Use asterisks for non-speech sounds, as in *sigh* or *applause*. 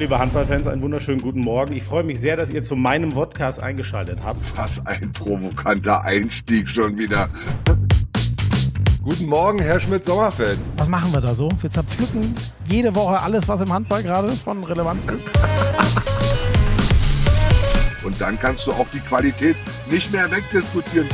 Liebe Handballfans, einen wunderschönen guten Morgen. Ich freue mich sehr, dass ihr zu meinem Podcast eingeschaltet habt. Was ein provokanter Einstieg schon wieder. Guten Morgen, Herr Schmidt-Sommerfeld. Was machen wir da so? Wir zerpflücken jede Woche alles, was im Handball gerade von Relevanz ist. *laughs* Und dann kannst du auch die Qualität nicht mehr wegdiskutieren.